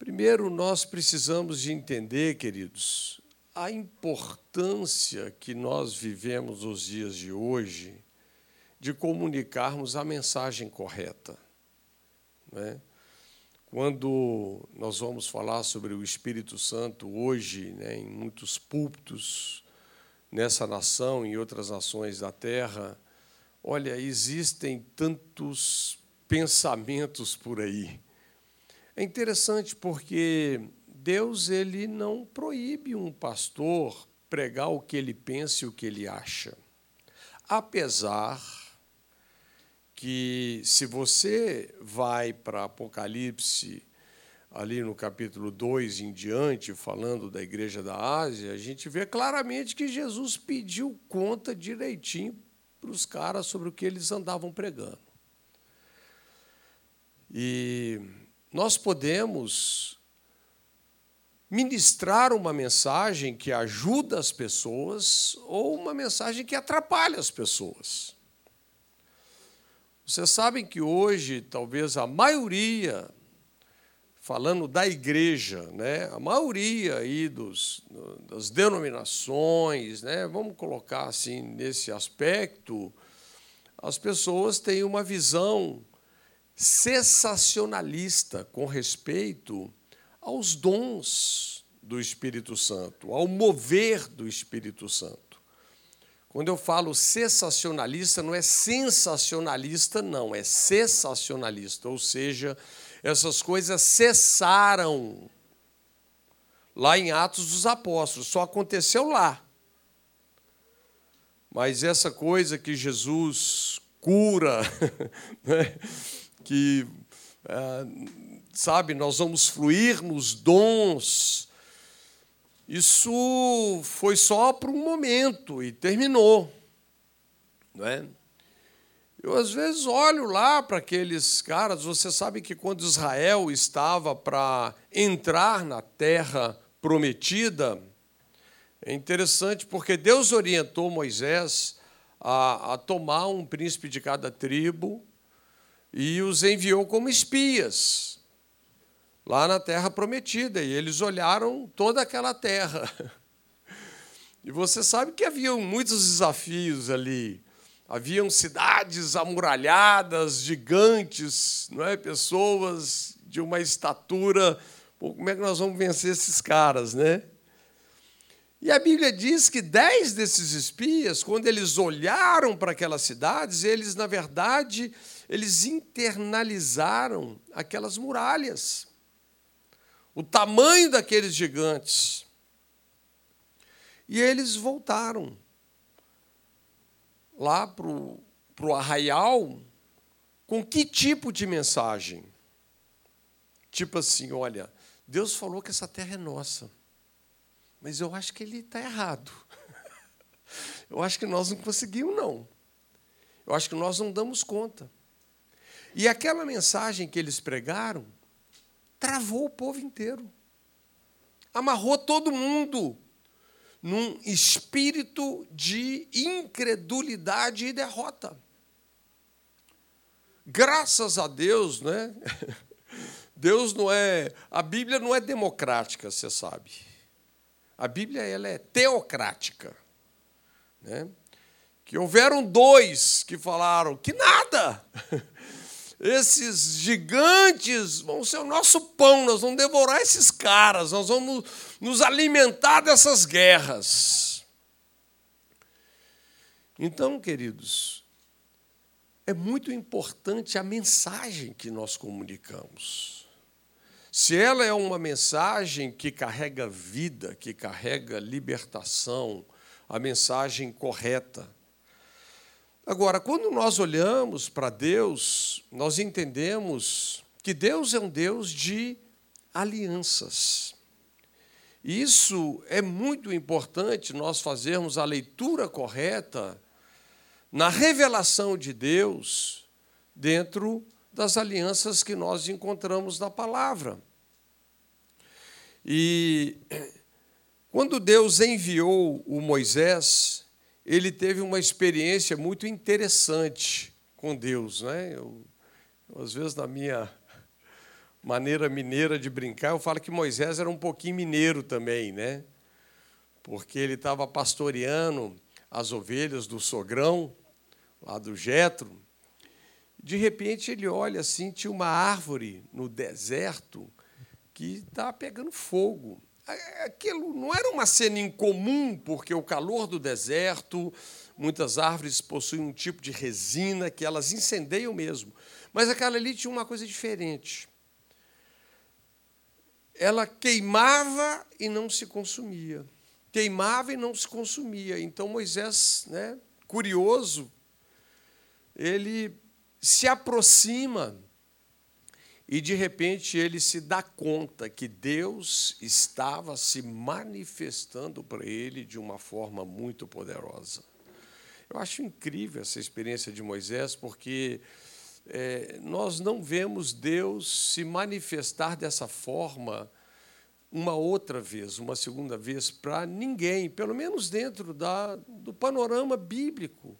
Primeiro, nós precisamos de entender, queridos, a importância que nós vivemos nos dias de hoje de comunicarmos a mensagem correta. Né? Quando nós vamos falar sobre o Espírito Santo hoje, né, em muitos púlpitos nessa nação e outras nações da terra, olha, existem tantos pensamentos por aí é interessante porque Deus ele não proíbe um pastor pregar o que ele pensa e o que ele acha. Apesar que se você vai para Apocalipse ali no capítulo 2 em diante, falando da igreja da Ásia, a gente vê claramente que Jesus pediu conta direitinho para os caras sobre o que eles andavam pregando. E nós podemos ministrar uma mensagem que ajuda as pessoas ou uma mensagem que atrapalha as pessoas. Vocês sabem que hoje, talvez a maioria, falando da igreja, né, a maioria aí dos, das denominações, né, vamos colocar assim nesse aspecto, as pessoas têm uma visão sensacionalista com respeito aos dons do Espírito Santo, ao mover do Espírito Santo. Quando eu falo sensacionalista, não é sensacionalista, não, é sensacionalista, ou seja, essas coisas cessaram lá em Atos dos Apóstolos, só aconteceu lá. Mas essa coisa que Jesus cura, né? Que, é, sabe, nós vamos fluir nos dons. Isso foi só para um momento e terminou. Não é? Eu, às vezes, olho lá para aqueles caras. Você sabe que quando Israel estava para entrar na terra prometida, é interessante porque Deus orientou Moisés a, a tomar um príncipe de cada tribo e os enviou como espias lá na terra prometida. E eles olharam toda aquela terra. E você sabe que haviam muitos desafios ali. Haviam cidades amuralhadas, gigantes, não é? pessoas de uma estatura. Pô, como é que nós vamos vencer esses caras, né? E a Bíblia diz que dez desses espias, quando eles olharam para aquelas cidades, eles, na verdade, eles internalizaram aquelas muralhas, o tamanho daqueles gigantes. E eles voltaram lá para o arraial com que tipo de mensagem? Tipo assim, olha, Deus falou que essa terra é nossa, mas eu acho que ele está errado. Eu acho que nós não conseguimos, não. Eu acho que nós não damos conta. E aquela mensagem que eles pregaram travou o povo inteiro. Amarrou todo mundo num espírito de incredulidade e derrota. Graças a Deus, né? Deus não é, a Bíblia não é democrática, você sabe. A Bíblia ela é teocrática, né? Que houveram dois que falaram que nada. esses gigantes vão ser o nosso pão, nós vamos devorar esses caras, nós vamos nos alimentar dessas guerras. Então, queridos, é muito importante a mensagem que nós comunicamos. Se ela é uma mensagem que carrega vida, que carrega libertação, a mensagem correta, Agora, quando nós olhamos para Deus, nós entendemos que Deus é um Deus de alianças. Isso é muito importante nós fazermos a leitura correta na revelação de Deus dentro das alianças que nós encontramos na palavra. E quando Deus enviou o Moisés ele teve uma experiência muito interessante com Deus. Né? Eu, às vezes, na minha maneira mineira de brincar, eu falo que Moisés era um pouquinho mineiro também, né? Porque ele estava pastoreando as ovelhas do sogrão, lá do Jetro. De repente ele olha assim, tinha uma árvore no deserto que estava pegando fogo. Aquilo não era uma cena incomum, porque o calor do deserto, muitas árvores possuem um tipo de resina que elas incendeiam mesmo. Mas aquela ali tinha uma coisa diferente. Ela queimava e não se consumia. Queimava e não se consumia. Então Moisés, né, curioso, ele se aproxima e de repente ele se dá conta que Deus estava se manifestando para ele de uma forma muito poderosa. Eu acho incrível essa experiência de Moisés, porque é, nós não vemos Deus se manifestar dessa forma uma outra vez, uma segunda vez, para ninguém, pelo menos dentro da, do panorama bíblico.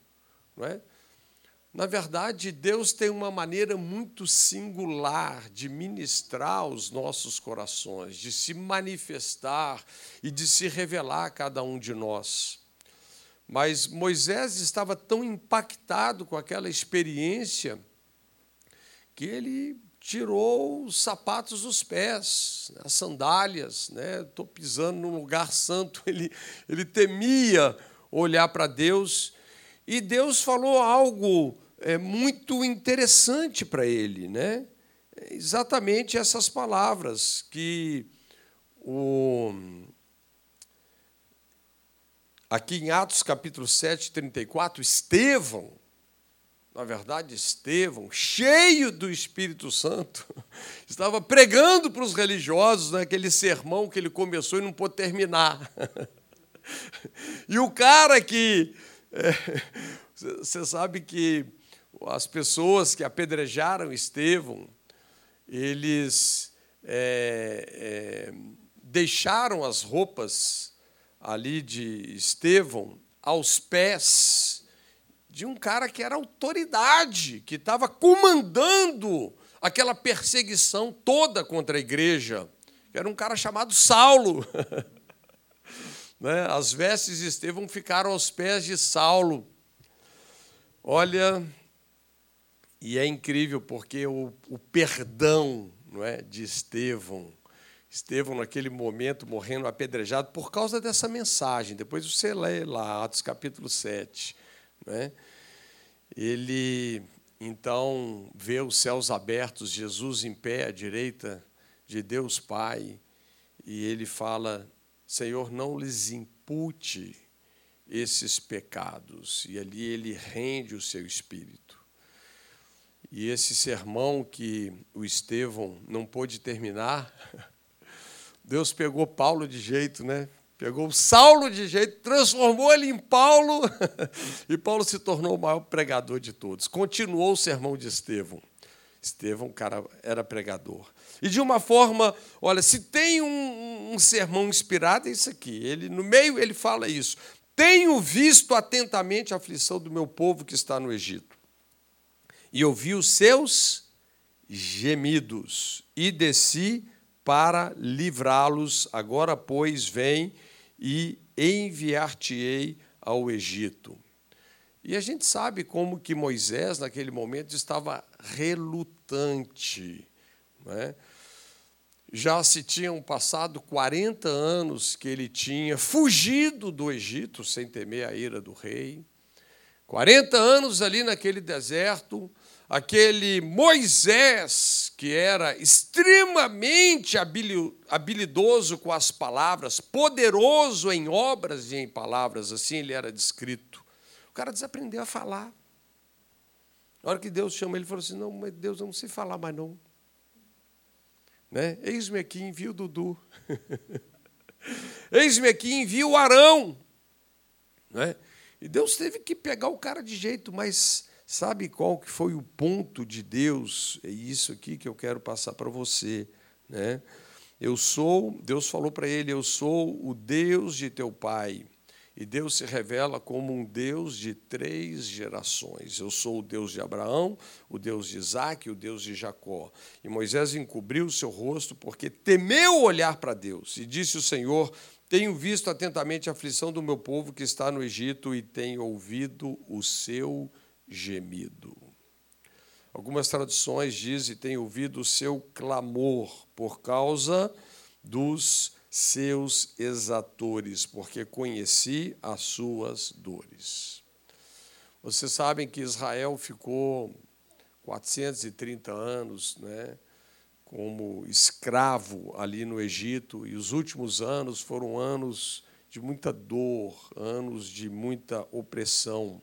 Não é? Na verdade, Deus tem uma maneira muito singular de ministrar os nossos corações, de se manifestar e de se revelar a cada um de nós. Mas Moisés estava tão impactado com aquela experiência que ele tirou os sapatos dos pés, as sandálias, né? Estou pisando num lugar santo. Ele, ele temia olhar para Deus e Deus falou algo é, muito interessante para ele, né? exatamente essas palavras que o, aqui em Atos capítulo 7, 34, Estevão, na verdade, Estevão, cheio do Espírito Santo, estava pregando para os religiosos naquele sermão que ele começou e não pôde terminar. E o cara que você sabe que as pessoas que apedrejaram Estevão, eles é, é, deixaram as roupas ali de Estevão aos pés de um cara que era autoridade, que estava comandando aquela perseguição toda contra a igreja, era um cara chamado Saulo. Né? As vestes de Estevão ficaram aos pés de Saulo. Olha, e é incrível porque o, o perdão não é, de Estevão, Estevão, naquele momento, morrendo apedrejado por causa dessa mensagem. Depois você lê lá, Atos capítulo 7. Né? Ele, então, vê os céus abertos, Jesus em pé à direita de Deus Pai, e ele fala: Senhor, não lhes impute esses pecados. E ali ele rende o seu espírito. E esse sermão que o Estevão não pôde terminar, Deus pegou Paulo de jeito, né? Pegou Saulo de jeito, transformou ele em Paulo, e Paulo se tornou o maior pregador de todos. Continuou o sermão de Estevão. Estevão, cara, era pregador. E de uma forma, olha, se tem um, um, sermão inspirado, é isso aqui. Ele, no meio ele fala isso. Tenho visto atentamente a aflição do meu povo que está no Egito. E ouvi os seus gemidos, e desci para livrá-los. Agora, pois, vem e enviar-te-ei ao Egito. E a gente sabe como que Moisés, naquele momento, estava relutante. É? já se tinham passado 40 anos que ele tinha fugido do Egito sem temer a ira do rei. 40 anos ali naquele deserto, aquele Moisés, que era extremamente habilidoso com as palavras, poderoso em obras e em palavras, assim ele era descrito. O cara desaprendeu a falar. Na hora que Deus chama ele, falou assim: Não, mas Deus, eu não sei falar mais não. Né? Eis-me aqui, envia o Dudu. Eis-me aqui, envia o Arão. Né? E Deus teve que pegar o cara de jeito, mas sabe qual que foi o ponto de Deus? É isso aqui que eu quero passar para você. Né? Eu sou, Deus falou para ele, eu sou o Deus de teu pai, E Deus se revela como um Deus de três gerações. Eu sou o Deus de Abraão, o Deus de Isaac e o Deus de Jacó. E Moisés encobriu o seu rosto porque temeu olhar para Deus. E disse o Senhor: Tenho visto atentamente a aflição do meu povo que está no Egito e tenho ouvido o seu gemido. Algumas traduções dizem: Tenho ouvido o seu clamor por causa dos seus exatores, porque conheci as suas dores. Vocês sabem que Israel ficou 430 anos né, como escravo ali no Egito, e os últimos anos foram anos de muita dor, anos de muita opressão,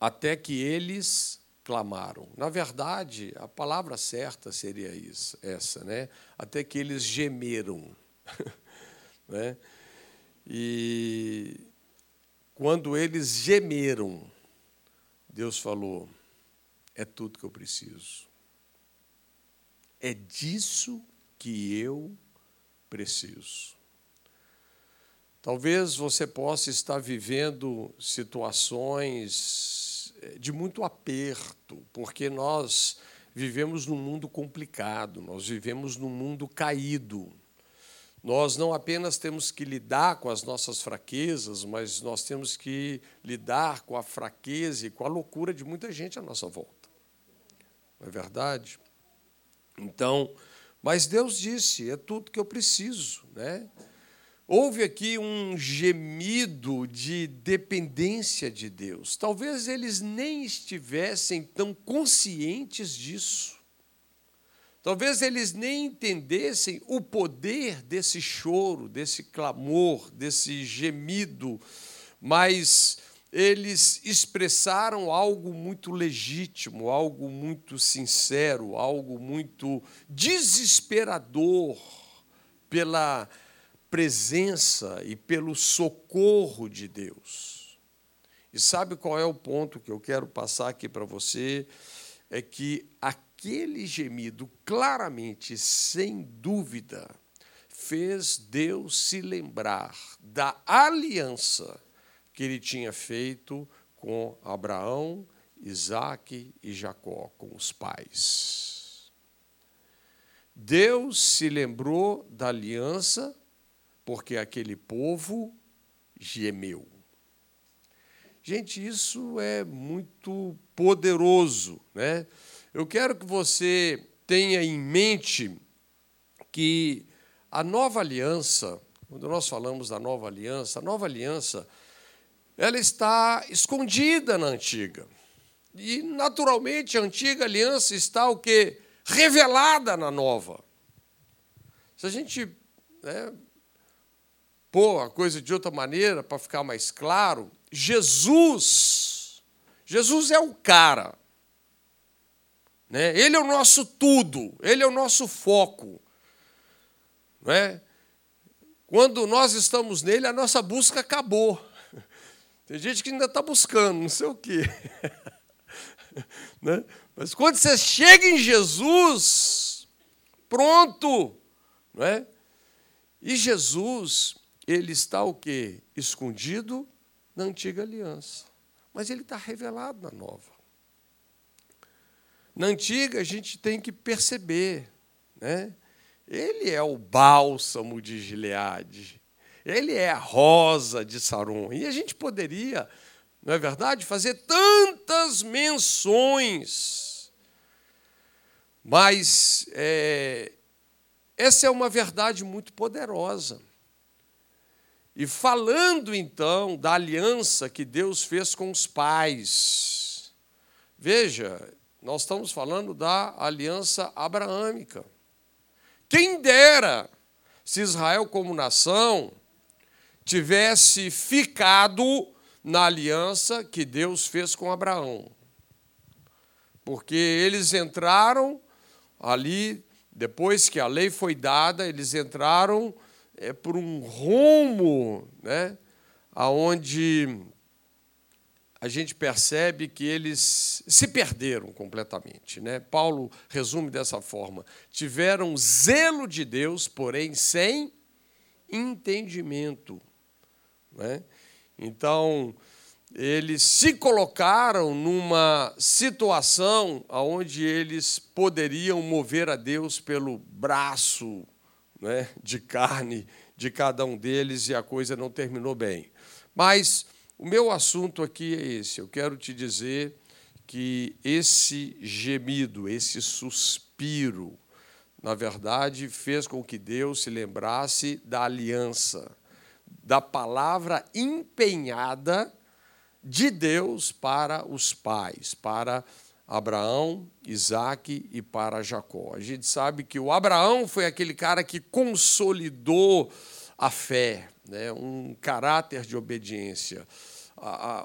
até que eles clamaram. Na verdade, a palavra certa seria isso, essa, né? Até que eles gemeram, né? E quando eles gemeram, Deus falou: é tudo que eu preciso. É disso que eu preciso. Talvez você possa estar vivendo situações de muito aperto, porque nós vivemos num mundo complicado, nós vivemos num mundo caído. Nós não apenas temos que lidar com as nossas fraquezas, mas nós temos que lidar com a fraqueza e com a loucura de muita gente à nossa volta. Não é verdade? Então, mas Deus disse: é tudo que eu preciso, né? Houve aqui um gemido de dependência de Deus. Talvez eles nem estivessem tão conscientes disso. Talvez eles nem entendessem o poder desse choro, desse clamor, desse gemido, mas eles expressaram algo muito legítimo, algo muito sincero, algo muito desesperador pela presença e pelo socorro de Deus. E sabe qual é o ponto que eu quero passar aqui para você? É que aquele gemido, claramente, sem dúvida, fez Deus se lembrar da aliança que ele tinha feito com Abraão, Isaac e Jacó, com os pais. Deus se lembrou da aliança porque aquele povo gemeu. Gente, isso é muito poderoso, né? Eu quero que você tenha em mente que a nova aliança, quando nós falamos da nova aliança, a nova aliança, ela está escondida na antiga. E naturalmente a antiga aliança está o que revelada na nova. Se a gente né, pôr a coisa de outra maneira para ficar mais claro, Jesus, Jesus é o cara. Né? Ele é o nosso tudo, ele é o nosso foco. Não é? Quando nós estamos nele, a nossa busca acabou. Tem gente que ainda está buscando, não sei o quê. né? Mas quando você chega em Jesus, pronto. Não é? E Jesus, ele está o quê? Escondido na antiga aliança. Mas ele está revelado na nova. Na antiga, a gente tem que perceber, né? Ele é o bálsamo de Gileade. Ele é a rosa de Saron. E a gente poderia, não é verdade, fazer tantas menções. Mas é, essa é uma verdade muito poderosa. E falando então da aliança que Deus fez com os pais. Veja, nós estamos falando da aliança abraâmica. Quem dera se Israel, como nação, tivesse ficado na aliança que Deus fez com Abraão. Porque eles entraram ali, depois que a lei foi dada, eles entraram é, por um rumo né, onde a gente percebe que eles se perderam completamente. Né? Paulo resume dessa forma: tiveram zelo de Deus, porém sem entendimento. Né? Então, eles se colocaram numa situação onde eles poderiam mover a Deus pelo braço né, de carne de cada um deles e a coisa não terminou bem. Mas o meu assunto aqui é esse. Eu quero te dizer que esse gemido, esse suspiro, na verdade, fez com que Deus se lembrasse da aliança, da palavra empenhada de Deus para os pais, para Abraão, Isaac e para Jacó. A gente sabe que o Abraão foi aquele cara que consolidou a fé, né? um caráter de obediência.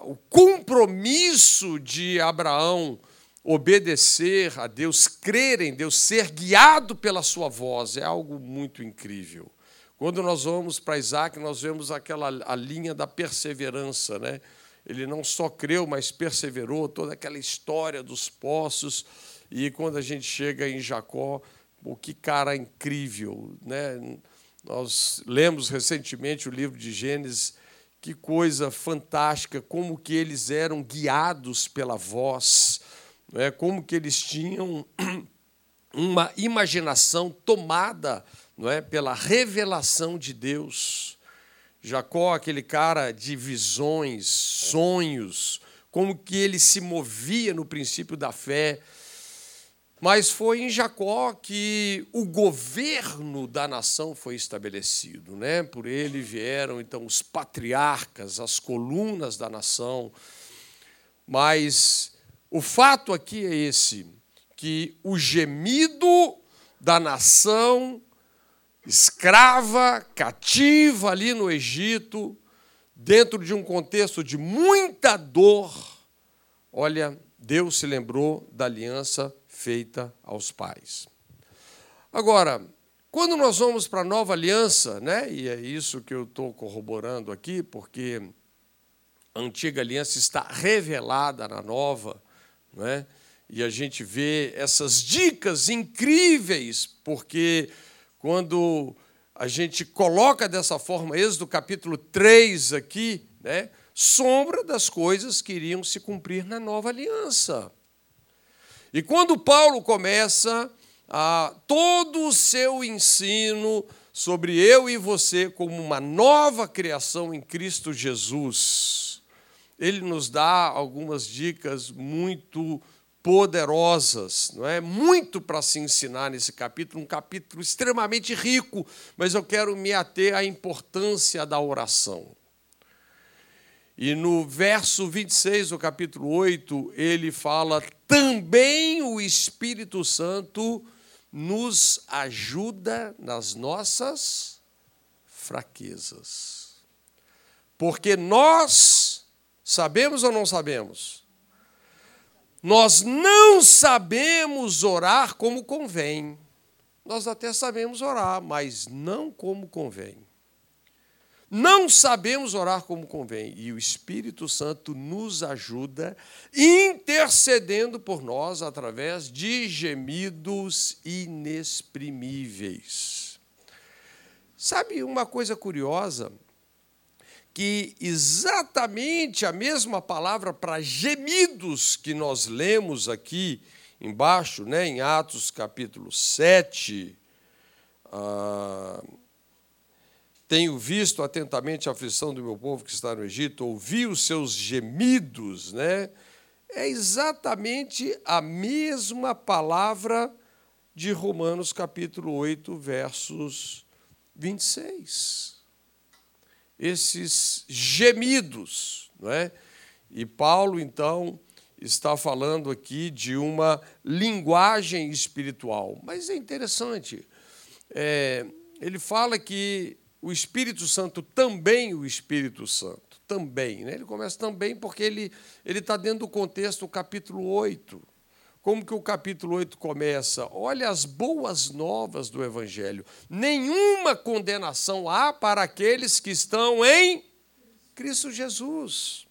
O compromisso de Abraão obedecer a Deus, crer em Deus, ser guiado pela sua voz, é algo muito incrível. Quando nós vamos para Isaac, nós vemos aquela a linha da perseverança, né? Ele não só creu, mas perseverou, toda aquela história dos poços. E quando a gente chega em Jacó, o que cara incrível, né? Nós lemos recentemente o livro de Gênesis, que coisa fantástica, como que eles eram guiados pela voz é como que eles tinham uma imaginação tomada não é, pela revelação de Deus. Jacó, aquele cara de visões, sonhos, como que ele se movia no princípio da fé. Mas foi em Jacó que o governo da nação foi estabelecido, né? Por ele vieram então os patriarcas, as colunas da nação. Mas o fato aqui é esse: que o gemido da nação escrava, cativa ali no Egito, dentro de um contexto de muita dor, olha, Deus se lembrou da aliança feita aos pais. Agora, quando nós vamos para a nova aliança, né, e é isso que eu estou corroborando aqui, porque a antiga aliança está revelada na nova, não é? E a gente vê essas dicas incríveis, porque quando a gente coloca dessa forma, Êxodo capítulo 3 aqui, né? sombra das coisas que iriam se cumprir na nova aliança. E quando Paulo começa a todo o seu ensino sobre eu e você como uma nova criação em Cristo Jesus, ele nos dá algumas dicas muito poderosas, não é? Muito para se ensinar nesse capítulo, um capítulo extremamente rico, mas eu quero me ater à importância da oração. E no verso 26 do capítulo 8, ele fala: também o Espírito Santo nos ajuda nas nossas fraquezas. Porque nós Sabemos ou não sabemos? Nós não sabemos orar como convém. Nós até sabemos orar, mas não como convém. Não sabemos orar como convém. E o Espírito Santo nos ajuda intercedendo por nós através de gemidos inexprimíveis. Sabe uma coisa curiosa? Que exatamente a mesma palavra para gemidos que nós lemos aqui embaixo, né, em Atos capítulo 7, ah, tenho visto atentamente a aflição do meu povo que está no Egito, ouvi os seus gemidos, né? É exatamente a mesma palavra de Romanos capítulo 8, versos 26 esses gemidos. Não é? E Paulo, então, está falando aqui de uma linguagem espiritual. Mas é interessante, é, ele fala que o Espírito Santo também, o Espírito Santo, também. Né? Ele começa também porque ele está dentro do contexto do capítulo 8. Como que o capítulo 8 começa? Olha as boas novas do Evangelho. Nenhuma condenação há para aqueles que estão em Cristo Jesus.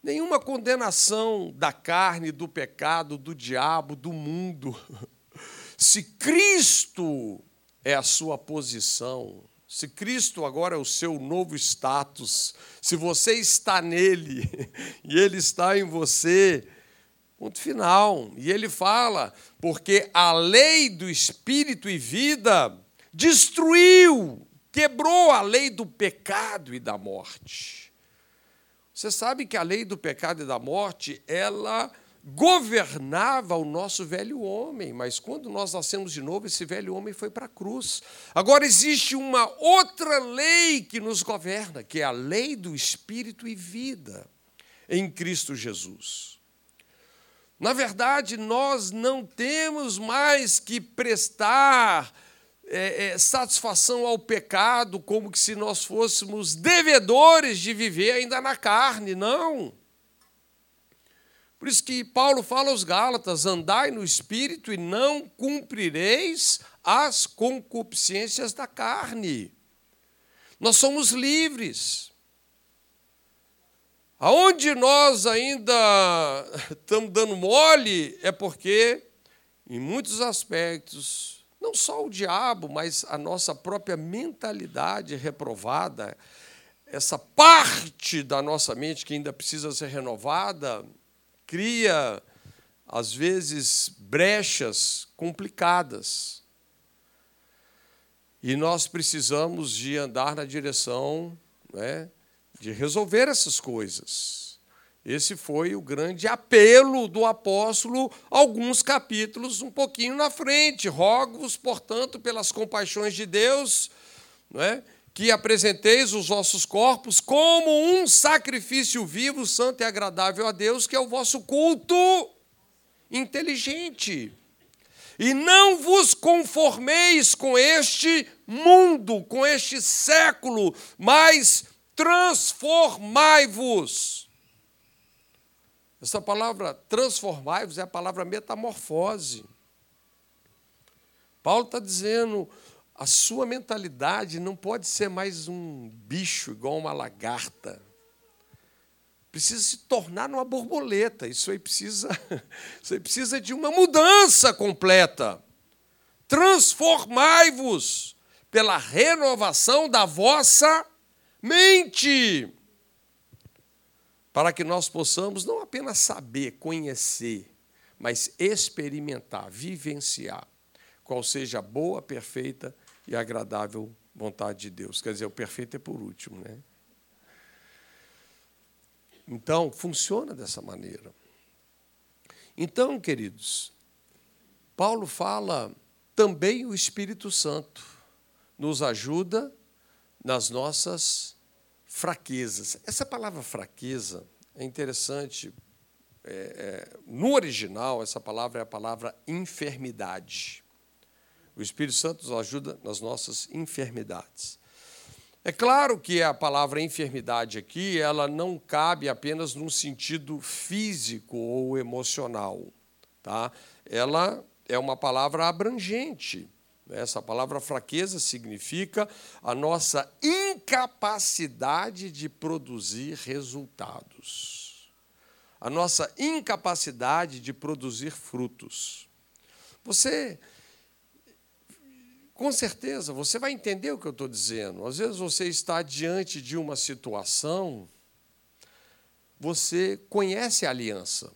Nenhuma condenação da carne, do pecado, do diabo, do mundo. Se Cristo é a sua posição, se Cristo agora é o seu novo status, se você está nele e ele está em você, ponto final. E ele fala, porque a lei do espírito e vida destruiu, quebrou a lei do pecado e da morte. Você sabe que a lei do pecado e da morte, ela governava o nosso velho homem, mas quando nós nascemos de novo, esse velho homem foi para a cruz. Agora existe uma outra lei que nos governa, que é a lei do espírito e vida em Cristo Jesus. Na verdade, nós não temos mais que prestar é, é, satisfação ao pecado como que se nós fôssemos devedores de viver ainda na carne, não. Por isso que Paulo fala aos Gálatas: andai no espírito e não cumprireis as concupiscências da carne. Nós somos livres. Aonde nós ainda estamos dando mole é porque, em muitos aspectos, não só o diabo, mas a nossa própria mentalidade reprovada, essa parte da nossa mente que ainda precisa ser renovada, cria, às vezes, brechas complicadas. E nós precisamos de andar na direção né, de resolver essas coisas. Esse foi o grande apelo do apóstolo, alguns capítulos um pouquinho na frente. Rogo-vos, portanto, pelas compaixões de Deus, não é? que apresenteis os vossos corpos como um sacrifício vivo, santo e agradável a Deus, que é o vosso culto inteligente. E não vos conformeis com este mundo, com este século, mas transformai-vos. Essa palavra transformai-vos é a palavra metamorfose. Paulo está dizendo, a sua mentalidade não pode ser mais um bicho igual uma lagarta. Precisa se tornar uma borboleta. Isso aí precisa, isso aí precisa de uma mudança completa. Transformai-vos pela renovação da vossa mente, para que nós possamos não apenas saber, conhecer, mas experimentar, vivenciar qual seja a boa, perfeita e agradável vontade de Deus. Quer dizer, o perfeito é por último, né? Então, funciona dessa maneira. Então, queridos, Paulo fala também o Espírito Santo nos ajuda nas nossas fraquezas. Essa palavra fraqueza é interessante. É, é, no original, essa palavra é a palavra enfermidade. O Espírito Santo nos ajuda nas nossas enfermidades. É claro que a palavra enfermidade aqui, ela não cabe apenas num sentido físico ou emocional, tá? Ela é uma palavra abrangente. Essa palavra fraqueza significa a nossa incapacidade de produzir resultados. A nossa incapacidade de produzir frutos. Você com certeza, você vai entender o que eu estou dizendo. Às vezes você está diante de uma situação, você conhece a aliança.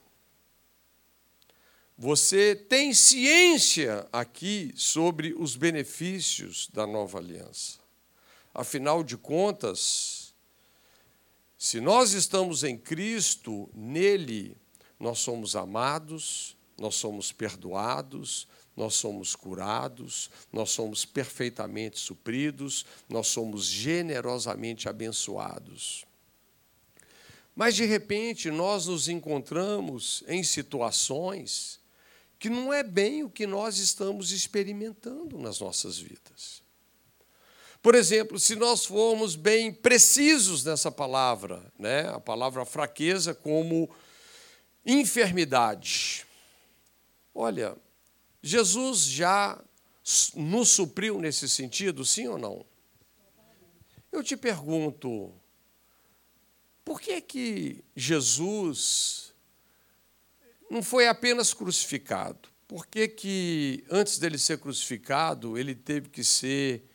Você tem ciência aqui sobre os benefícios da nova aliança. Afinal de contas, se nós estamos em Cristo, nele nós somos amados, nós somos perdoados, nós somos curados, nós somos perfeitamente supridos, nós somos generosamente abençoados. Mas, de repente, nós nos encontramos em situações que não é bem o que nós estamos experimentando nas nossas vidas. Por exemplo, se nós formos bem precisos nessa palavra, né, a palavra fraqueza como enfermidade. Olha, Jesus já nos supriu nesse sentido, sim ou não? Eu te pergunto, por que que Jesus não foi apenas crucificado? Por que, que antes dele ser crucificado, ele teve que ser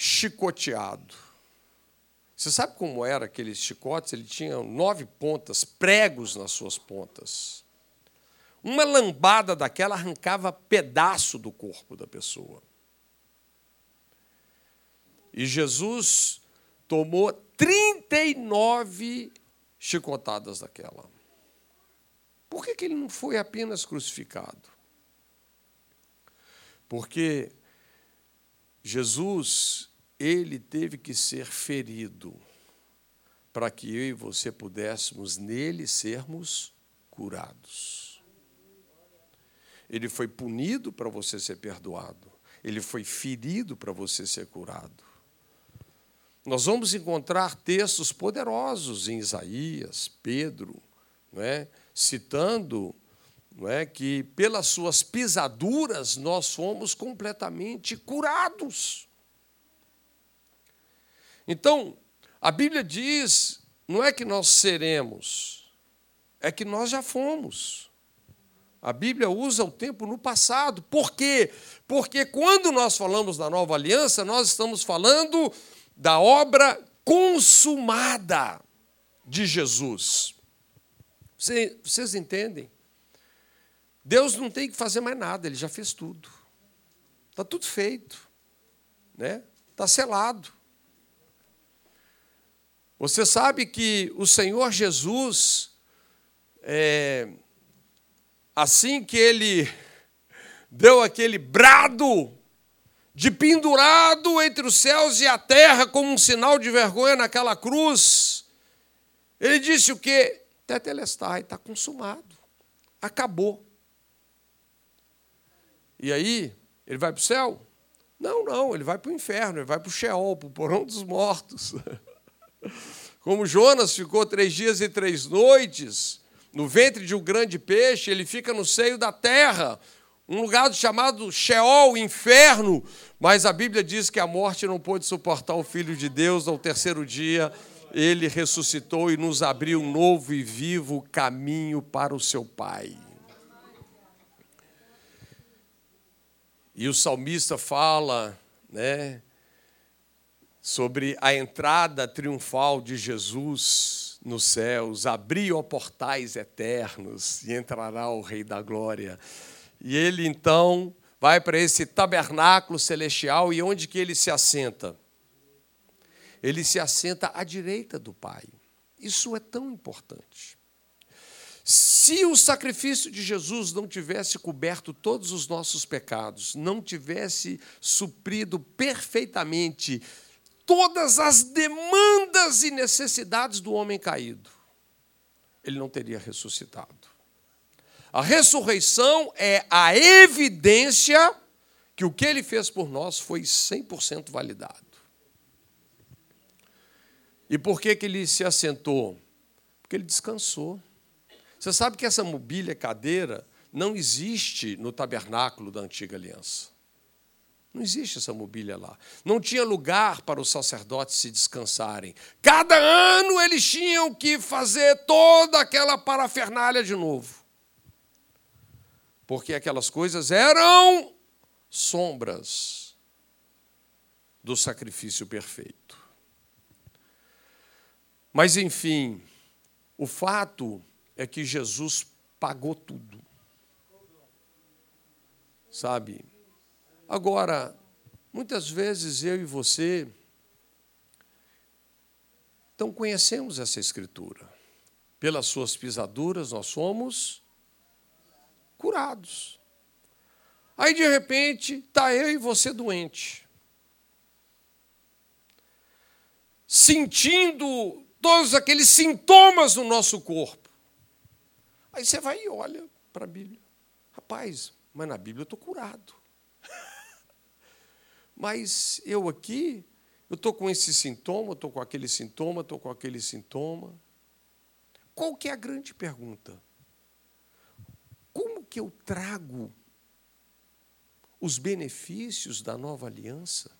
chicoteado. Você sabe como era aqueles chicotes? Ele tinha nove pontas, pregos nas suas pontas. Uma lambada daquela arrancava pedaço do corpo da pessoa. E Jesus tomou 39 chicotadas daquela. Por que, que ele não foi apenas crucificado? Porque Jesus, ele teve que ser ferido para que eu e você pudéssemos nele sermos curados. Ele foi punido para você ser perdoado. Ele foi ferido para você ser curado. Nós vamos encontrar textos poderosos em Isaías, Pedro, não é? Citando não é, que pelas suas pisaduras nós fomos completamente curados. Então, a Bíblia diz, não é que nós seremos, é que nós já fomos. A Bíblia usa o tempo no passado. Por quê? Porque quando nós falamos da nova aliança, nós estamos falando da obra consumada de Jesus. Vocês entendem? Deus não tem que fazer mais nada, ele já fez tudo. Está tudo feito. Né? Está selado. Você sabe que o Senhor Jesus, é, assim que ele deu aquele brado de pendurado entre os céus e a terra como um sinal de vergonha naquela cruz, ele disse o quê? Tetelestai, está consumado, acabou. E aí, ele vai para o céu? Não, não, ele vai para o inferno, ele vai para o Sheol, para o porão dos mortos. Como Jonas ficou três dias e três noites no ventre de um grande peixe, ele fica no seio da terra, um lugar chamado Sheol, inferno, mas a Bíblia diz que a morte não pôde suportar o Filho de Deus ao terceiro dia. Ele ressuscitou e nos abriu um novo e vivo caminho para o seu Pai. E o salmista fala, né, sobre a entrada triunfal de Jesus nos céus, abriu portais eternos e entrará o Rei da Glória. E ele então vai para esse tabernáculo celestial e onde que ele se assenta? Ele se assenta à direita do Pai. Isso é tão importante. Se o sacrifício de Jesus não tivesse coberto todos os nossos pecados, não tivesse suprido perfeitamente todas as demandas e necessidades do homem caído, ele não teria ressuscitado. A ressurreição é a evidência que o que ele fez por nós foi 100% validado. E por que, que ele se assentou? Porque ele descansou. Você sabe que essa mobília cadeira não existe no tabernáculo da antiga aliança. Não existe essa mobília lá. Não tinha lugar para os sacerdotes se descansarem. Cada ano eles tinham que fazer toda aquela parafernália de novo. Porque aquelas coisas eram sombras do sacrifício perfeito. Mas, enfim, o fato é que Jesus pagou tudo. Sabe? Agora, muitas vezes eu e você então conhecemos essa escritura. Pelas suas pisaduras nós somos curados. Aí de repente está eu e você doente. Sentindo todos aqueles sintomas no nosso corpo. Aí você vai e olha para a Bíblia. Rapaz, mas na Bíblia eu estou curado. mas eu aqui, eu estou com esse sintoma, estou com aquele sintoma, estou com aquele sintoma. Qual que é a grande pergunta? Como que eu trago os benefícios da nova aliança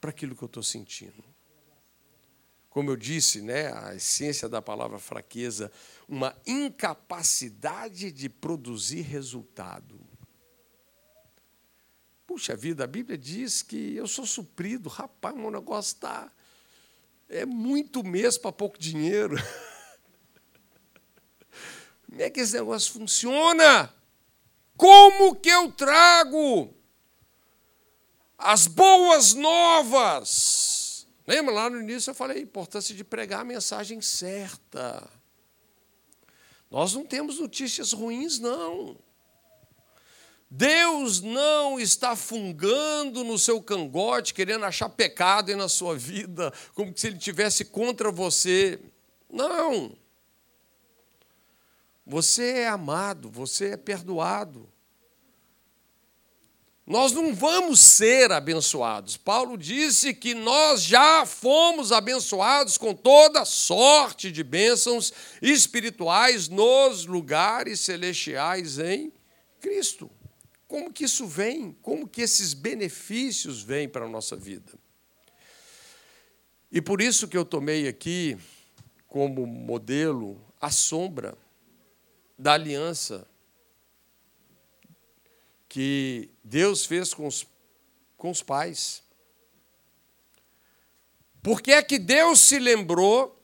para aquilo que eu estou sentindo? Como eu disse, né, a essência da palavra fraqueza, uma incapacidade de produzir resultado. puxa vida, a Bíblia diz que eu sou suprido. Rapaz, meu negócio está. É muito mês para pouco dinheiro. Como é que esse negócio funciona? Como que eu trago as boas novas? Lembra lá no início eu falei a importância de pregar a mensagem certa. Nós não temos notícias ruins, não. Deus não está fungando no seu cangote, querendo achar pecado na sua vida, como se ele tivesse contra você. Não. Você é amado, você é perdoado. Nós não vamos ser abençoados. Paulo disse que nós já fomos abençoados com toda sorte de bênçãos espirituais nos lugares celestiais em Cristo. Como que isso vem? Como que esses benefícios vêm para a nossa vida? E por isso que eu tomei aqui como modelo a sombra da aliança que Deus fez com os, com os pais. Por que é que Deus se lembrou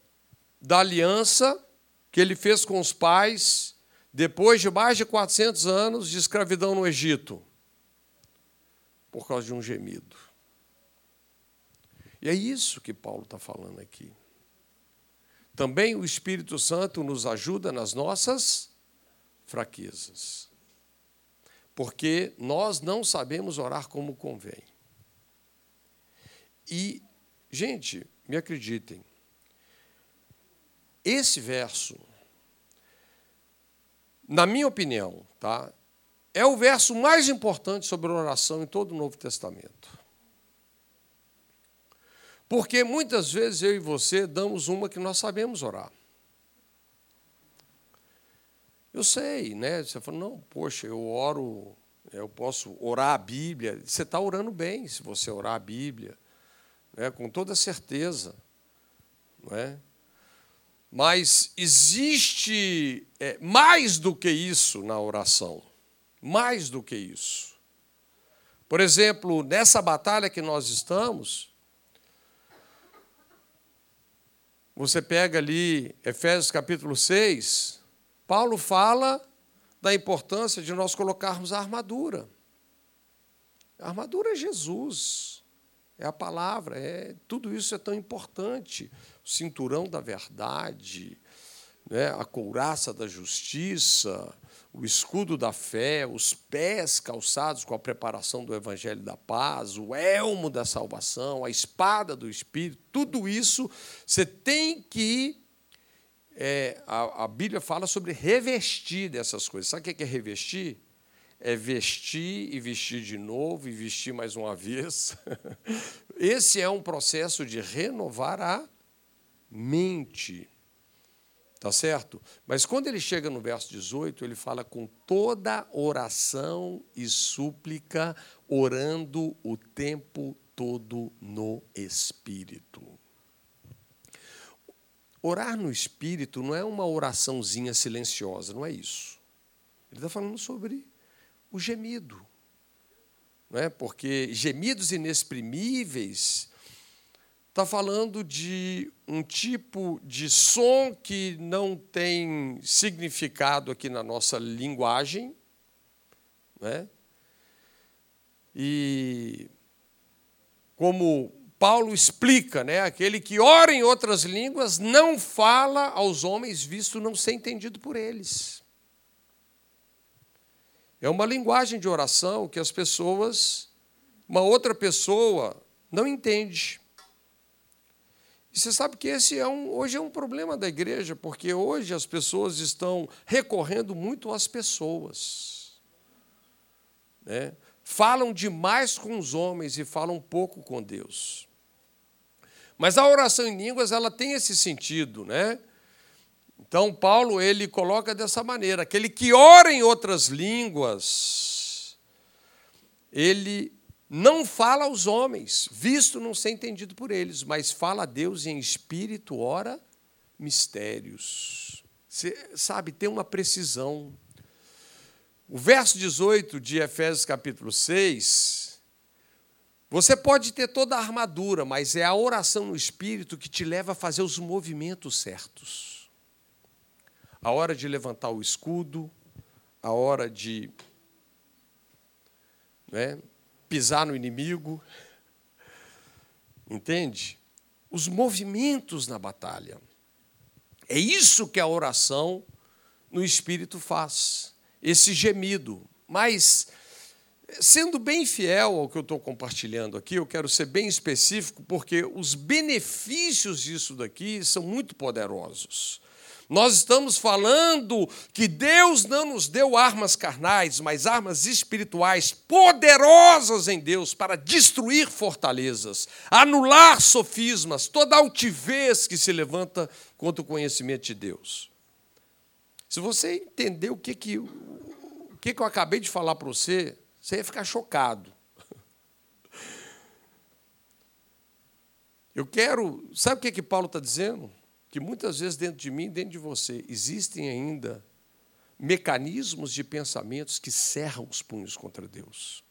da aliança que ele fez com os pais depois de mais de 400 anos de escravidão no Egito? Por causa de um gemido. E é isso que Paulo está falando aqui. Também o Espírito Santo nos ajuda nas nossas fraquezas. Porque nós não sabemos orar como convém. E, gente, me acreditem, esse verso, na minha opinião, tá, é o verso mais importante sobre oração em todo o Novo Testamento. Porque muitas vezes eu e você damos uma que nós sabemos orar. Eu sei, né? Você fala, não, poxa, eu oro, eu posso orar a Bíblia. Você está orando bem se você orar a Bíblia, né? com toda certeza. Não é? Mas existe é, mais do que isso na oração. Mais do que isso. Por exemplo, nessa batalha que nós estamos, você pega ali Efésios capítulo 6, Paulo fala da importância de nós colocarmos a armadura. A armadura é Jesus, é a palavra, é tudo isso é tão importante. O cinturão da verdade, né, a couraça da justiça, o escudo da fé, os pés calçados com a preparação do evangelho da paz, o elmo da salvação, a espada do espírito, tudo isso você tem que é, a, a, Bíblia fala sobre revestir dessas coisas. Sabe o que é revestir? É vestir e vestir de novo e vestir mais uma vez. Esse é um processo de renovar a mente. Tá certo? Mas quando ele chega no verso 18, ele fala com toda oração e súplica, orando o tempo todo no Espírito. Orar no Espírito não é uma oraçãozinha silenciosa, não é isso. Ele está falando sobre o gemido. Não é? Porque gemidos inexprimíveis está falando de um tipo de som que não tem significado aqui na nossa linguagem. Não é? E como Paulo explica, né? Aquele que ora em outras línguas não fala aos homens, visto não ser entendido por eles. É uma linguagem de oração que as pessoas, uma outra pessoa, não entende. E você sabe que esse é um, hoje é um problema da igreja, porque hoje as pessoas estão recorrendo muito às pessoas. Né? Falam demais com os homens e falam pouco com Deus. Mas a oração em línguas ela tem esse sentido, né? Então Paulo ele coloca dessa maneira, aquele que ora em outras línguas, ele não fala aos homens, visto não ser entendido por eles, mas fala a Deus em espírito, ora mistérios. Você sabe, tem uma precisão. O verso 18 de Efésios capítulo 6, Você pode ter toda a armadura, mas é a oração no espírito que te leva a fazer os movimentos certos. A hora de levantar o escudo, a hora de né, pisar no inimigo. Entende? Os movimentos na batalha. É isso que a oração no espírito faz. Esse gemido. Mas, sendo bem fiel ao que eu estou compartilhando aqui, eu quero ser bem específico, porque os benefícios disso daqui são muito poderosos. Nós estamos falando que Deus não nos deu armas carnais, mas armas espirituais poderosas em Deus para destruir fortalezas, anular sofismas, toda altivez que se levanta contra o conhecimento de Deus. Se você entender o que, que, o que, que eu acabei de falar para você, você ia ficar chocado. Eu quero. Sabe o que, que Paulo está dizendo? que muitas vezes dentro de mim, dentro de você, existem ainda mecanismos de pensamentos que cerram os punhos contra Deus.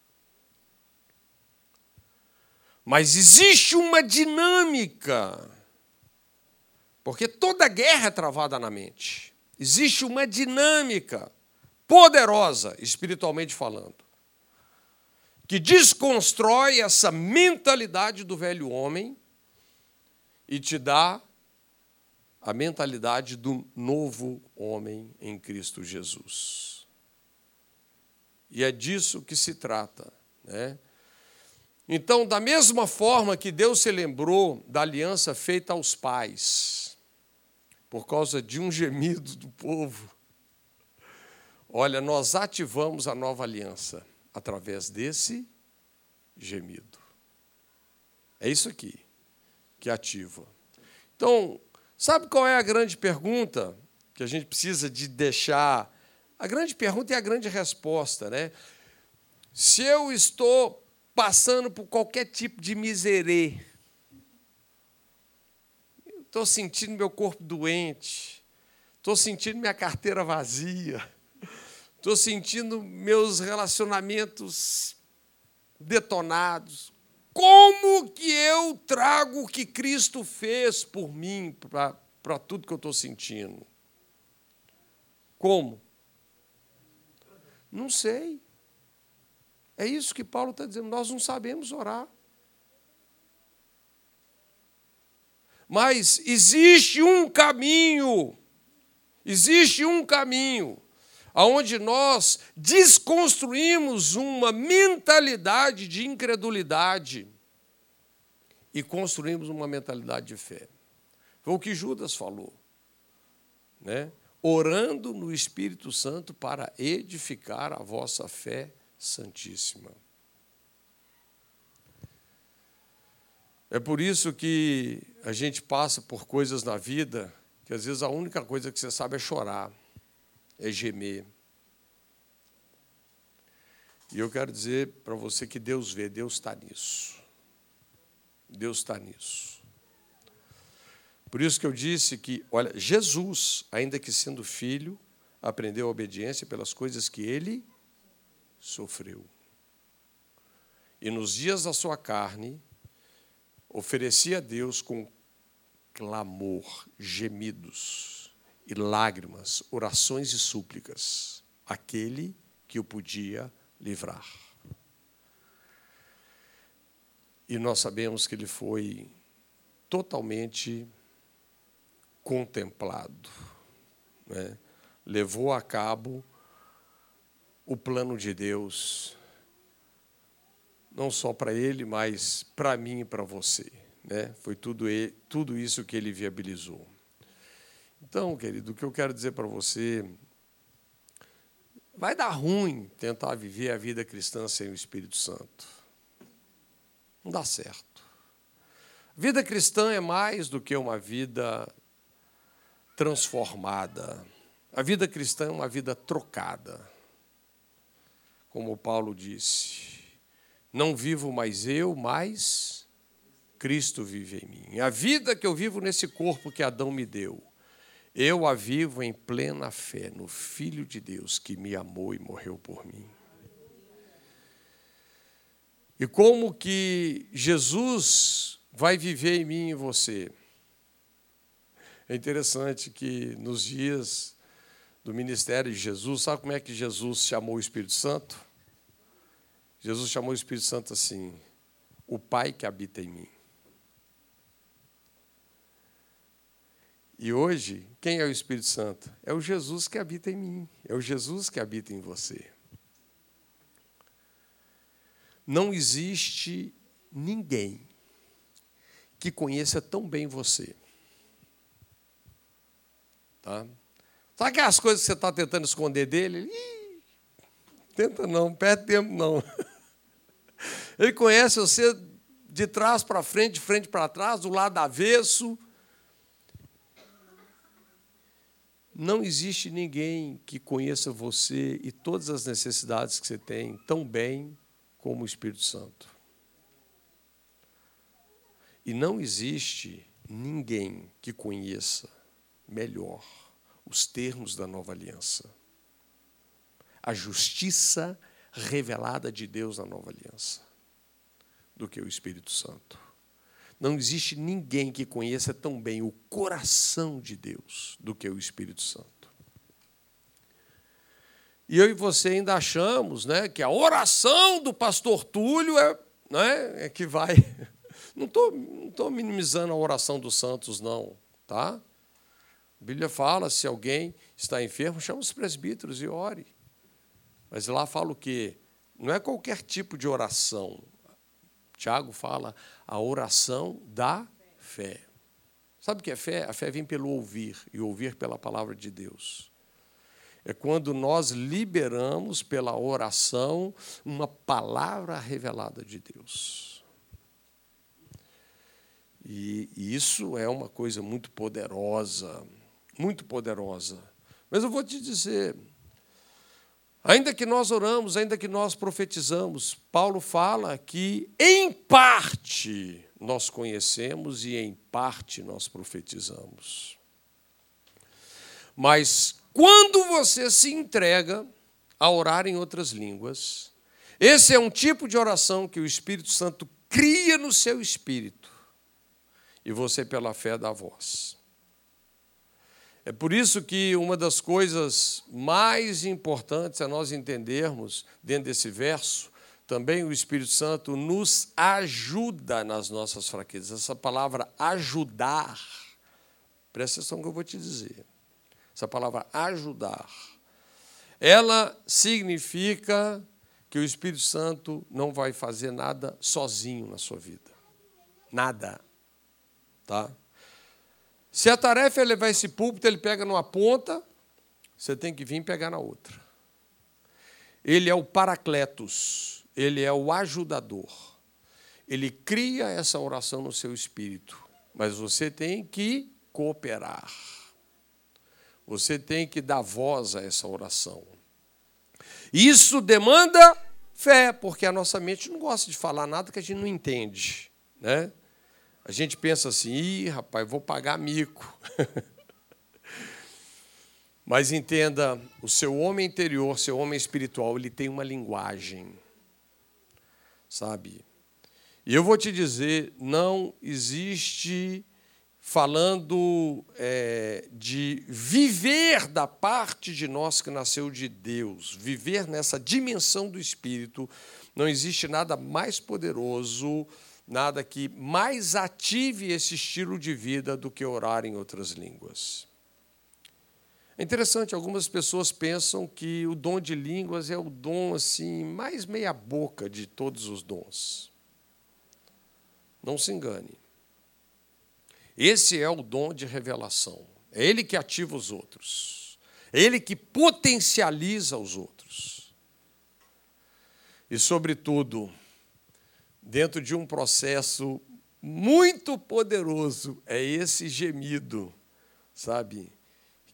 Mas existe uma dinâmica, porque toda guerra é travada na mente. Existe uma dinâmica poderosa, espiritualmente falando, que desconstrói essa mentalidade do velho homem e te dá a mentalidade do novo homem em Cristo Jesus. E é disso que se trata. Né? Então, da mesma forma que Deus se lembrou da aliança feita aos pais, por causa de um gemido do povo, olha, nós ativamos a nova aliança através desse gemido. É isso aqui que ativa. Então, Sabe qual é a grande pergunta que a gente precisa de deixar? A grande pergunta e a grande resposta, né? Se eu estou passando por qualquer tipo de miserê, estou sentindo meu corpo doente, estou sentindo minha carteira vazia, estou sentindo meus relacionamentos detonados, como que eu trago o que Cristo fez por mim para tudo que eu estou sentindo? Como? Não sei. É isso que Paulo está dizendo. Nós não sabemos orar. Mas existe um caminho, existe um caminho aonde nós desconstruímos uma mentalidade de incredulidade e construímos uma mentalidade de fé. Foi o que Judas falou, né? Orando no Espírito Santo para edificar a vossa fé santíssima. É por isso que a gente passa por coisas na vida que às vezes a única coisa que você sabe é chorar é gemer. E eu quero dizer para você que Deus vê, Deus está nisso. Deus está nisso. Por isso que eu disse que, olha, Jesus, ainda que sendo filho, aprendeu a obediência pelas coisas que ele sofreu. E nos dias da sua carne, oferecia a Deus com clamor, gemidos, e lágrimas, orações e súplicas, aquele que o podia livrar. E nós sabemos que ele foi totalmente contemplado, né? levou a cabo o plano de Deus, não só para ele, mas para mim e para você. Né? Foi tudo, ele, tudo isso que ele viabilizou. Então, querido, o que eu quero dizer para você. Vai dar ruim tentar viver a vida cristã sem o Espírito Santo. Não dá certo. Vida cristã é mais do que uma vida transformada. A vida cristã é uma vida trocada. Como Paulo disse: Não vivo mais eu, mas Cristo vive em mim. A vida que eu vivo nesse corpo que Adão me deu eu a vivo em plena fé no Filho de Deus que me amou e morreu por mim. E como que Jesus vai viver em mim e em você? É interessante que nos dias do ministério de Jesus, sabe como é que Jesus chamou o Espírito Santo? Jesus chamou o Espírito Santo assim: o Pai que habita em mim. E hoje, quem é o Espírito Santo? É o Jesus que habita em mim, é o Jesus que habita em você. Não existe ninguém que conheça tão bem você. Tá? Sabe aquelas coisas que você está tentando esconder dele? Ih, tenta não, perde tempo não. Ele conhece você de trás para frente, de frente para trás, do lado avesso. Não existe ninguém que conheça você e todas as necessidades que você tem tão bem como o Espírito Santo. E não existe ninguém que conheça melhor os termos da nova aliança. A justiça revelada de Deus na nova aliança, do que o Espírito Santo. Não existe ninguém que conheça tão bem o coração de Deus do que o Espírito Santo. E eu e você ainda achamos né, que a oração do pastor Túlio é, né, é que vai. Não estou não tô minimizando a oração dos santos, não. Tá? A Bíblia fala: se alguém está enfermo, chama os presbíteros e ore. Mas lá fala o quê? Não é qualquer tipo de oração. Tiago fala a oração da fé. Sabe o que é fé? A fé vem pelo ouvir, e ouvir pela palavra de Deus é quando nós liberamos pela oração uma palavra revelada de Deus. E isso é uma coisa muito poderosa, muito poderosa. Mas eu vou te dizer, ainda que nós oramos, ainda que nós profetizamos, Paulo fala que em parte nós conhecemos e em parte nós profetizamos. Mas quando você se entrega a orar em outras línguas, esse é um tipo de oração que o Espírito Santo cria no seu espírito e você, pela fé, dá voz. É por isso que uma das coisas mais importantes é nós entendermos, dentro desse verso, também o Espírito Santo nos ajuda nas nossas fraquezas. Essa palavra ajudar, presta atenção que eu vou te dizer essa palavra ajudar, ela significa que o Espírito Santo não vai fazer nada sozinho na sua vida. Nada. Tá? Se a tarefa é levar esse púlpito, ele pega numa ponta, você tem que vir pegar na outra. Ele é o paracletos, ele é o ajudador. Ele cria essa oração no seu espírito, mas você tem que cooperar. Você tem que dar voz a essa oração. Isso demanda fé, porque a nossa mente não gosta de falar nada que a gente não entende. Né? A gente pensa assim, ih, rapaz, vou pagar mico. Mas entenda, o seu homem interior, seu homem espiritual, ele tem uma linguagem. Sabe? E eu vou te dizer, não existe falando é, de viver da parte de nós que nasceu de Deus, viver nessa dimensão do Espírito, não existe nada mais poderoso, nada que mais ative esse estilo de vida do que orar em outras línguas. É interessante, algumas pessoas pensam que o dom de línguas é o dom assim mais meia boca de todos os dons. Não se engane. Esse é o dom de revelação. É ele que ativa os outros. É ele que potencializa os outros. E, sobretudo, dentro de um processo muito poderoso, é esse gemido, sabe?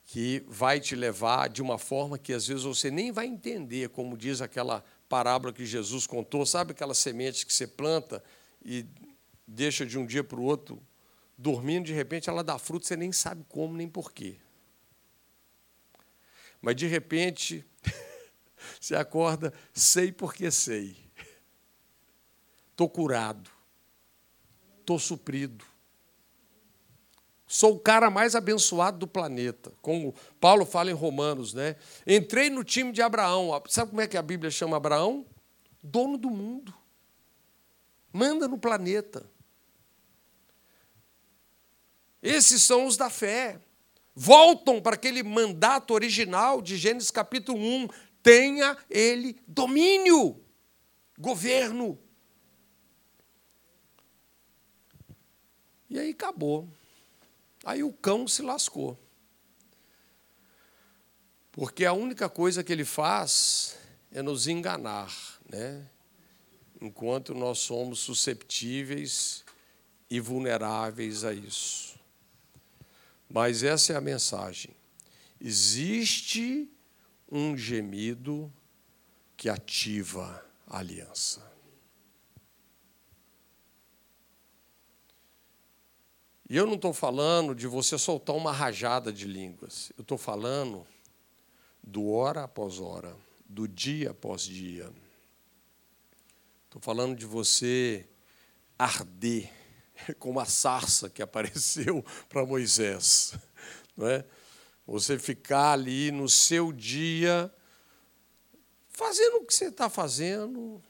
Que vai te levar de uma forma que às vezes você nem vai entender, como diz aquela parábola que Jesus contou, sabe aquela semente que você planta e deixa de um dia para o outro dormindo, de repente ela dá fruto, você nem sabe como nem porquê. Mas de repente, você acorda, sei porque sei. Estou curado, estou suprido. Sou o cara mais abençoado do planeta, como Paulo fala em Romanos, né? Entrei no time de Abraão. Sabe como é que a Bíblia chama Abraão? Dono do mundo. Manda no planeta. Esses são os da fé. Voltam para aquele mandato original de Gênesis capítulo 1. Tenha ele domínio, governo. E aí acabou. Aí o cão se lascou. Porque a única coisa que ele faz é nos enganar, né? Enquanto nós somos susceptíveis e vulneráveis a isso. Mas essa é a mensagem. Existe um gemido que ativa a aliança. E eu não estou falando de você soltar uma rajada de línguas. Eu estou falando do hora após hora, do dia após dia. Estou falando de você arder como a sarça que apareceu para Moisés. Não é? Você ficar ali no seu dia, fazendo o que você está fazendo,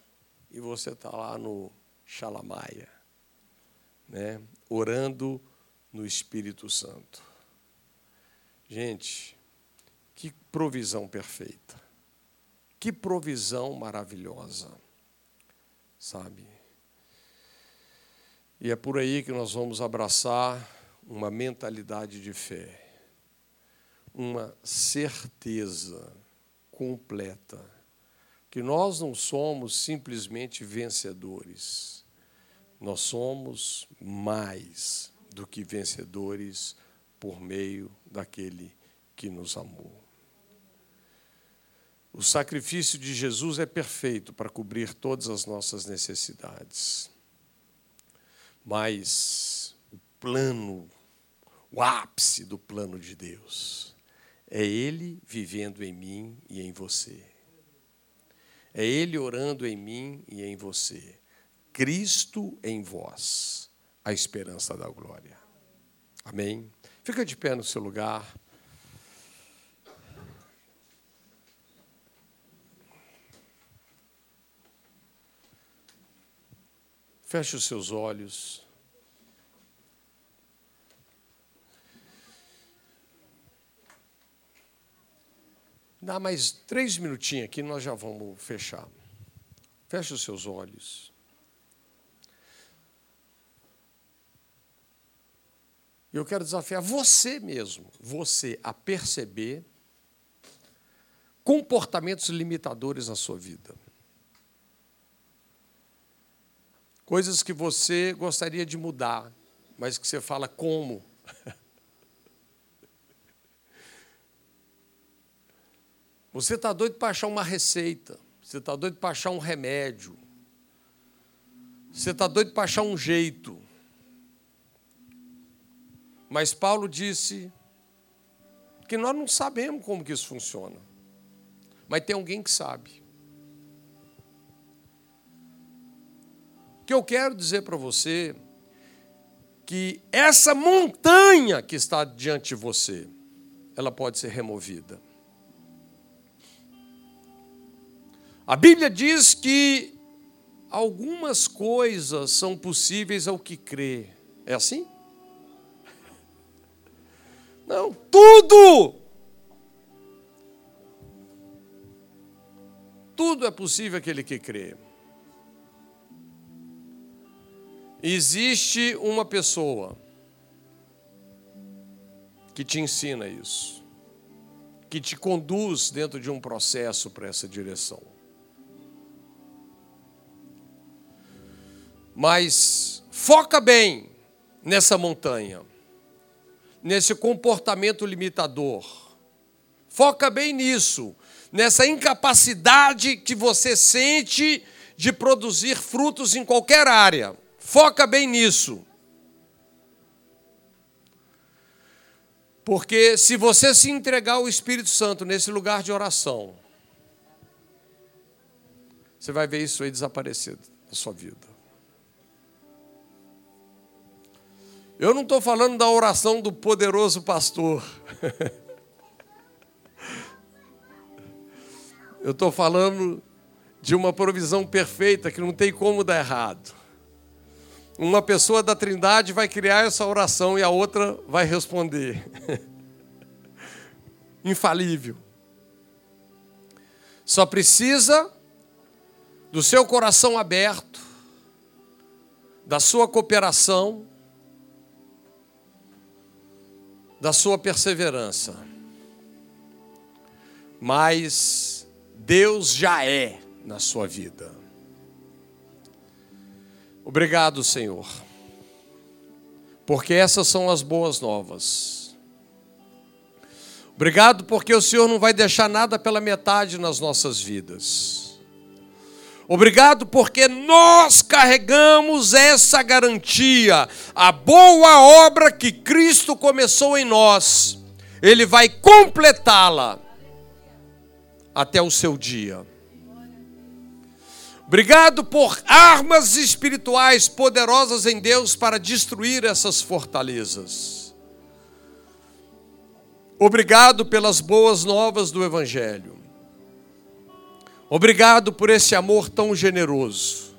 e você está lá no Xalamaia, né? orando no Espírito Santo. Gente, que provisão perfeita. Que provisão maravilhosa. Sabe? E é por aí que nós vamos abraçar uma mentalidade de fé, uma certeza completa que nós não somos simplesmente vencedores, nós somos mais do que vencedores por meio daquele que nos amou. O sacrifício de Jesus é perfeito para cobrir todas as nossas necessidades. Mas o plano, o ápice do plano de Deus, é Ele vivendo em mim e em você. É Ele orando em mim e em você. Cristo em vós a esperança da glória. Amém? Fica de pé no seu lugar. Feche os seus olhos. Dá mais três minutinhos aqui, nós já vamos fechar. Feche os seus olhos. Eu quero desafiar você mesmo, você, a perceber comportamentos limitadores na sua vida. Coisas que você gostaria de mudar, mas que você fala como. Você está doido para achar uma receita, você está doido para achar um remédio, você está doido para achar um jeito. Mas Paulo disse que nós não sabemos como que isso funciona. Mas tem alguém que sabe. O que eu quero dizer para você que essa montanha que está diante de você, ela pode ser removida. A Bíblia diz que algumas coisas são possíveis ao que crê. É assim? Não, tudo! Tudo é possível aquele que crê. Existe uma pessoa que te ensina isso, que te conduz dentro de um processo para essa direção. Mas foca bem nessa montanha nesse comportamento limitador. Foca bem nisso, nessa incapacidade que você sente de produzir frutos em qualquer área. Foca bem nisso. Porque se você se entregar ao Espírito Santo nesse lugar de oração, você vai ver isso aí desaparecer da sua vida. Eu não estou falando da oração do poderoso pastor. Eu estou falando de uma provisão perfeita que não tem como dar errado. Uma pessoa da Trindade vai criar essa oração e a outra vai responder. Infalível. Só precisa do seu coração aberto, da sua cooperação, da sua perseverança. Mas Deus já é na sua vida. Obrigado, Senhor, porque essas são as boas novas. Obrigado porque o Senhor não vai deixar nada pela metade nas nossas vidas. Obrigado porque nós carregamos essa garantia. A boa obra que Cristo começou em nós, Ele vai completá-la até o seu dia. Obrigado por armas espirituais poderosas em Deus para destruir essas fortalezas. Obrigado pelas boas novas do Evangelho. Obrigado por esse amor tão generoso.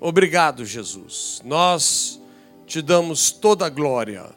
Obrigado, Jesus. Nós te damos toda a glória,